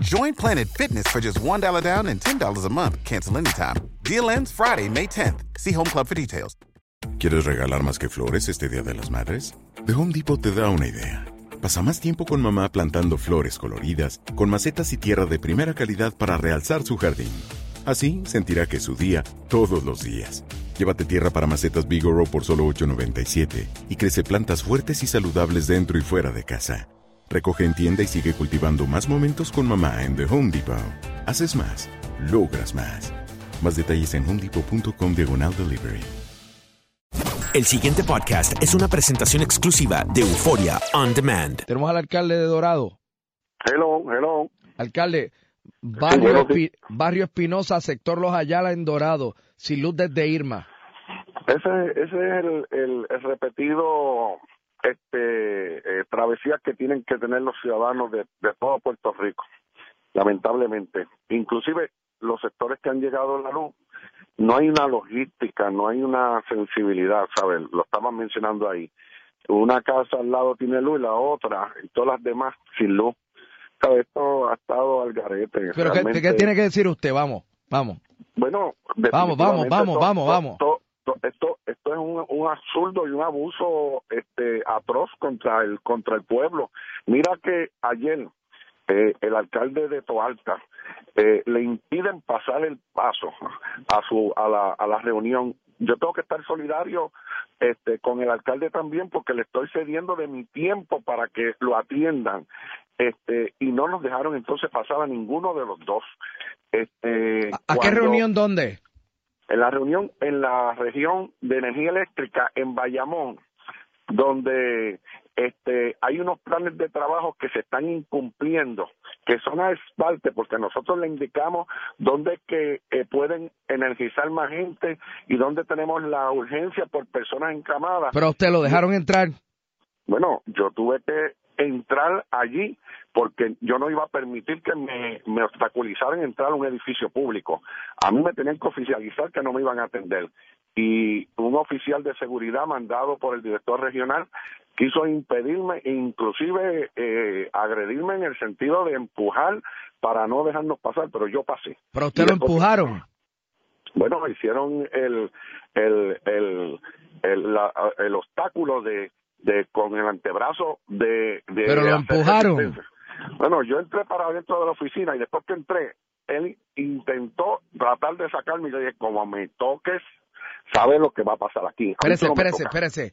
Join Planet Fitness for just $1 down and $10 a month. Cancel anytime. Deal ends Friday, May 10th. See Home Club for details. ¿Quieres regalar más que flores este Día de las Madres? The Home Depot te da una idea. Pasa más tiempo con mamá plantando flores coloridas, con macetas y tierra de primera calidad para realzar su jardín. Así sentirá que es su día todos los días. Llévate tierra para macetas Bigoro por solo $8.97 y crece plantas fuertes y saludables dentro y fuera de casa. Recoge en tienda y sigue cultivando más momentos con mamá en The Home Depot. Haces más, logras más. Más detalles en homedepot.com diagonal delivery. El siguiente podcast es una presentación exclusiva de Euforia On Demand. Tenemos al alcalde de Dorado. Hello, hello. Alcalde, Barrio, Espi- Barrio Espinosa, sector Los Ayala en Dorado, sin luz desde Irma. Ese, ese es el, el, el repetido este eh, travesía que tienen que tener los ciudadanos de, de todo Puerto Rico, lamentablemente. Inclusive los sectores que han llegado a la luz, no hay una logística, no hay una sensibilidad, ¿sabes? Lo estaban mencionando ahí. Una casa al lado tiene luz y la otra, y todas las demás sin luz. ¿Sabes? Esto ha estado al garete. Pero ¿qué, realmente. qué tiene que decir usted? Vamos, vamos. Bueno, Vamos, vamos, vamos, vamos, vamos. To- to- esto, esto es un, un absurdo y un abuso este, atroz contra el contra el pueblo. Mira que ayer eh, el alcalde de Toalta eh, le impiden pasar el paso a su a la, a la reunión. Yo tengo que estar solidario este, con el alcalde también porque le estoy cediendo de mi tiempo para que lo atiendan este y no nos dejaron entonces pasar a ninguno de los dos. Este, ¿A qué reunión dónde? En la reunión en la región de energía eléctrica en Bayamón, donde este hay unos planes de trabajo que se están incumpliendo, que son a esfalte, porque nosotros le indicamos dónde es que eh, pueden energizar más gente y dónde tenemos la urgencia por personas encamadas. Pero a usted lo dejaron entrar. Bueno, yo tuve que entrar allí porque yo no iba a permitir que me, me obstaculizaran entrar a un edificio público. A mí me tenían que oficializar que no me iban a atender. Y un oficial de seguridad mandado por el director regional quiso impedirme e inclusive eh, agredirme en el sentido de empujar para no dejarnos pasar, pero yo pasé. ¿Pero usted lo empujaron? Bueno, hicieron el, el, el, el, el obstáculo de, de con el antebrazo de... de Pero lo empujaron. Bueno, yo entré para adentro de la oficina y después que entré, él intentó tratar de sacarme y le dije, como me toques, sabes lo que va a pasar aquí. Espérese, espérese, espérese.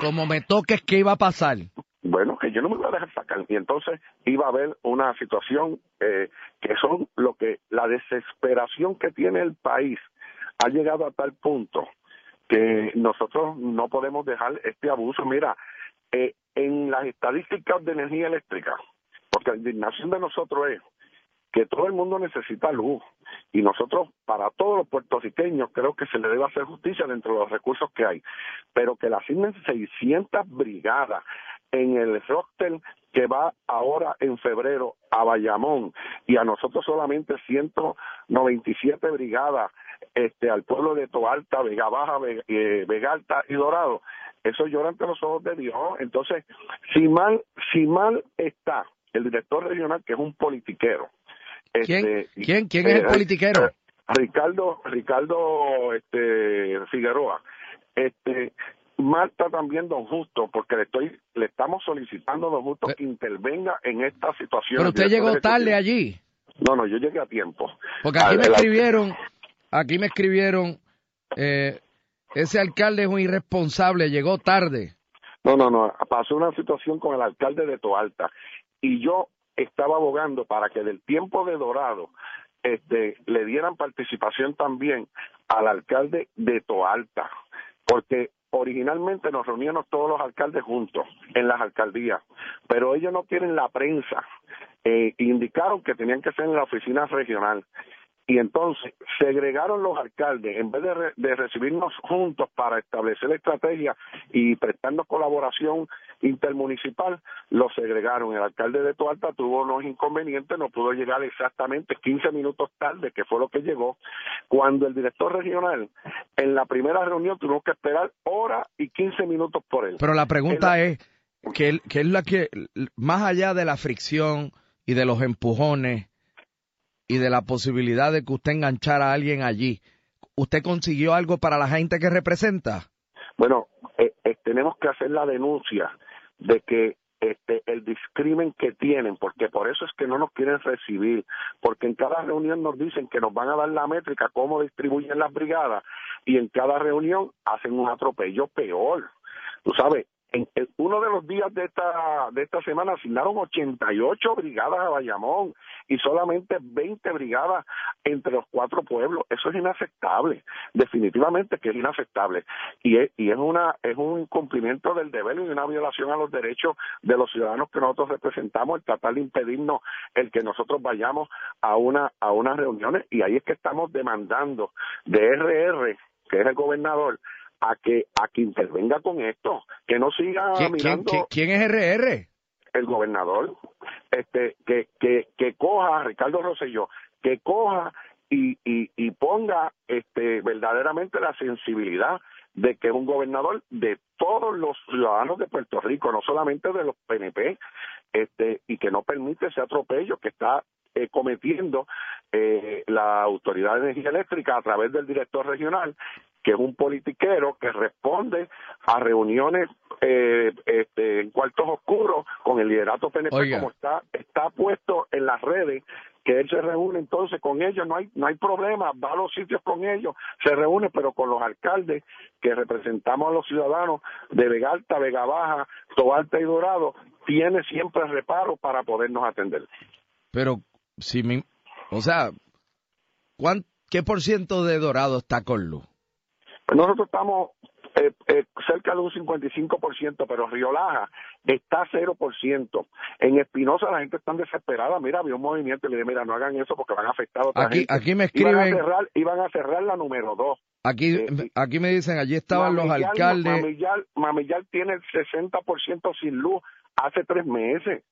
Como me toques, ¿qué iba a pasar? Bueno, que yo no me voy a dejar sacar. Y entonces iba a haber una situación eh, que son lo que, la desesperación que tiene el país ha llegado a tal punto que nosotros no podemos dejar este abuso. Mira, eh, en las estadísticas de energía eléctrica, porque la indignación de nosotros es que todo el mundo necesita luz y nosotros, para todos los puertorriqueños, creo que se le debe hacer justicia dentro de los recursos que hay, pero que le asignen 600 brigadas en el roster que va ahora en febrero a Bayamón y a nosotros solamente 197 brigadas este al pueblo de Toalta, Vega Baja, eh, Vega, Alta y Dorado. Eso llora ante los ojos de Dios. Entonces, si mal, si mal está el director regional, que es un politiquero. ¿Quién, este, ¿Quién, ¿Quién es el eh, politiquero? Ricardo, Ricardo este, Figueroa. Este, Marta también don Justo, porque le estoy, le estamos solicitando don Justo que intervenga en esta situación. Pero usted llegó tarde allí. No, no, yo llegué a tiempo. Porque aquí me escribieron, aquí me escribieron, eh, ese alcalde es un irresponsable, llegó tarde. No, no, no, pasó una situación con el alcalde de Toalta y yo estaba abogando para que del tiempo de Dorado este, le dieran participación también al alcalde de Toalta, porque originalmente nos reuníamos todos los alcaldes juntos en las alcaldías, pero ellos no tienen la prensa. Eh, indicaron que tenían que ser en la oficina regional y entonces segregaron los alcaldes, en vez de, recibirnos juntos para establecer la estrategia y prestarnos colaboración intermunicipal, los segregaron. El alcalde de Tualta tuvo unos inconvenientes, no pudo llegar exactamente 15 minutos tarde, que fue lo que llegó, cuando el director regional en la primera reunión tuvo que esperar hora y 15 minutos por él. Pero la pregunta es, ¿qué, ¿qué es la que, más allá de la fricción y de los empujones, y de la posibilidad de que usted enganchara a alguien allí, ¿usted consiguió algo para la gente que representa? Bueno, eh, eh, tenemos que hacer la denuncia de que este, el discrimen que tienen, porque por eso es que no nos quieren recibir, porque en cada reunión nos dicen que nos van a dar la métrica, cómo distribuyen las brigadas, y en cada reunión hacen un atropello peor. Tú sabes, en, uno de los días de esta de esta semana asignaron 88 brigadas a Bayamón y solamente 20 brigadas entre los cuatro pueblos. Eso es inaceptable, definitivamente que es inaceptable y es, y es una es un cumplimiento del deber y una violación a los derechos de los ciudadanos que nosotros representamos el tratar de impedirnos el que nosotros vayamos a una a unas reuniones y ahí es que estamos demandando de RR que es el gobernador a que a que intervenga con esto, que no siga mirando. ¿quién, es RR? El gobernador, este, que que que coja Ricardo Rosselló, que coja y, y, y ponga este verdaderamente la sensibilidad de que es un gobernador de todos los ciudadanos de Puerto Rico, no solamente de los PNP, este, y que no permite ese atropello que está eh, cometiendo eh, la Autoridad de Energía Eléctrica a través del director regional que es un politiquero que responde a reuniones eh, este, en cuartos oscuros con el liderato PNP como está está puesto en las redes que él se reúne entonces con ellos no hay no hay problema va a los sitios con ellos se reúne pero con los alcaldes que representamos a los ciudadanos de Vega Alta Vega Baja Toalta y Dorado tiene siempre reparo para podernos atender. Pero si me, o sea ¿qué por ciento de Dorado está con luz nosotros estamos eh, eh, cerca de un 55%, pero Río Laja está a 0%. En Espinosa la gente está desesperada. Mira, había un movimiento y le dije, mira, no hagan eso porque van a afectar a otra Aquí, gente. aquí me Iban a, escriben, cerrar, iban a cerrar la número 2. aquí, Eh, aquí me dicen, allí estaban los alcaldes. Mamillal, Mamillal tiene el 60% sin luz hace tres meses.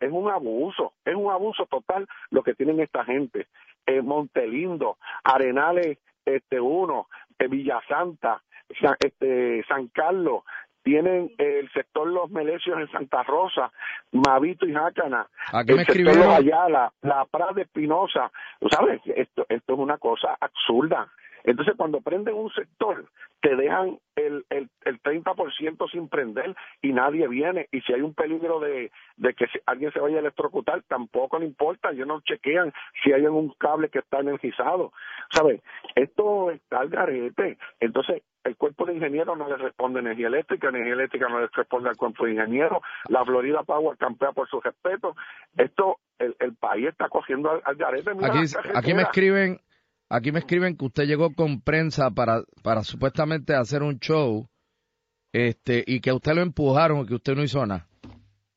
Es un abuso, es un abuso total lo que tienen esta gente. Eh, Montelindo, Arenales este uno, eh, Villasanta, San, este, San Carlos, tienen el sector Los Melecios en Santa Rosa, Mavito y Jácana, me el sector Ayala, la Prada de Espinosa. ¿Tú ¿Sabes? Esto, esto es una cosa absurda. Entonces, cuando prenden un sector, te dejan el, el, el 30% sin prender y nadie viene. Y si hay un peligro de, de que alguien se vaya a electrocutar, tampoco le importa. Ellos no chequean si hay un cable que está energizado. ¿Sabes? Esto está al garete. Entonces, el cuerpo de ingenieros no le responde a energía eléctrica, energía eléctrica no le responde al cuerpo de ingenieros, la Florida Power campea por su respeto. Esto, el, el país está cogiendo al, al garete. Mira Aquí, me escriben, aquí me escriben que usted llegó con prensa para, para supuestamente hacer un show, este, y que a usted lo empujaron y que usted no hizo nada.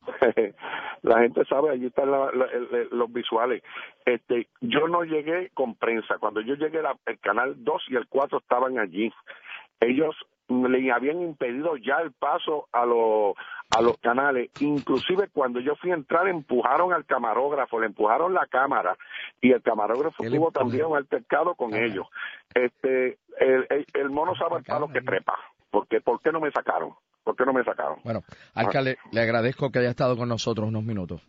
la gente sabe, allí están la- la- los visuales. Este, yo no llegué con prensa. Cuando yo llegué, el canal 2 y el 4 estaban allí. Ellos le habían impedido ya el paso a los a los canales. Inclusive cuando yo fui a entrar empujaron al camarógrafo, le empujaron la cámara y el camarógrafo ¿Qué le tuvo también un altercado con Ajá. ellos. Este, el, el, el mono sabe el palo que trepa. porque ¿Por qué no me sacaron? ¿Por qué no me sacaron? Bueno, alcalde, le agradezco que haya estado con nosotros unos minutos.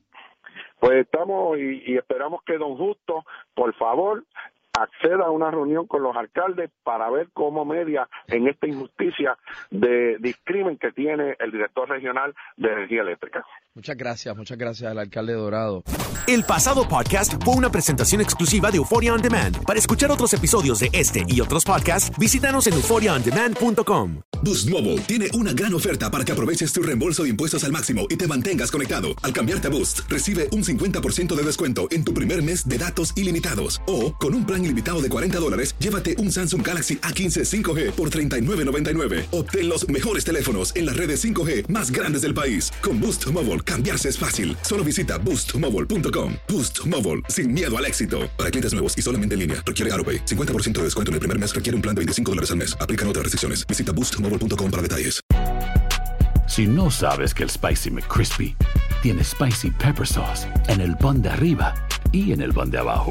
Pues estamos y, y esperamos que don Justo, por favor, acceda a una reunión con los alcaldes para ver cómo media en esta injusticia de discrimen que tiene el director regional de energía eléctrica. Muchas gracias, muchas gracias al alcalde Dorado. El pasado podcast fue una presentación exclusiva de Euphoria On Demand. Para escuchar otros episodios de este y otros podcasts, visítanos en euphoriaondemand.com. Boost Mobile tiene una gran oferta para que aproveches tu reembolso de impuestos al máximo y te mantengas conectado. Al cambiarte a Boost, recibe un 50% de descuento en tu primer mes de datos ilimitados. O, con un plan ilimitado de 40 dólares, llévate un Samsung Galaxy A15 5G por $39.99. Obtén los mejores teléfonos en las redes 5G más grandes del país. Con Boost Mobile, cambiarse es fácil. Solo visita boostmobile.com. Boost Mobile, sin miedo al éxito. Para clientes nuevos y solamente en línea, requiere AroPay. 50% de descuento en el primer mes requiere un plan de 25 dólares al mes. Aplican otras restricciones. Visita boostmobile.com para detalles. Si no sabes que el Spicy McCrispy tiene Spicy Pepper Sauce en el pan de arriba y en el pan de abajo,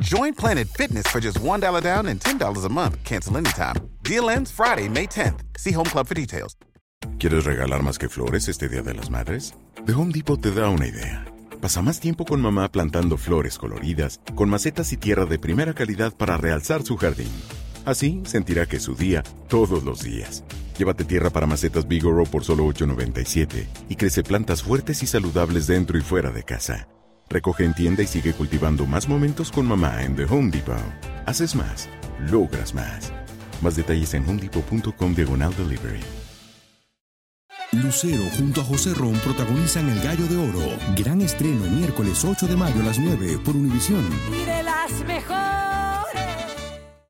Join Planet Fitness for just $1 down and $10 a month. Cancel anytime. Deal ends Friday, May 10th. See Home Club for details. ¿Quieres regalar más que flores este Día de las Madres? The Home Depot te da una idea. Pasa más tiempo con mamá plantando flores coloridas, con macetas y tierra de primera calidad para realzar su jardín. Así sentirá que es su día todos los días. Llévate tierra para macetas Bigoro por solo $8.97 y crece plantas fuertes y saludables dentro y fuera de casa. Recoge en tienda y sigue cultivando más momentos con mamá en The Home Depot. Haces más, logras más. Más detalles en homedepot.com diagonal delivery. Lucero junto a José Ron protagonizan El Gallo de Oro. Gran estreno miércoles 8 de mayo a las 9 por Univisión. Y de las mejores.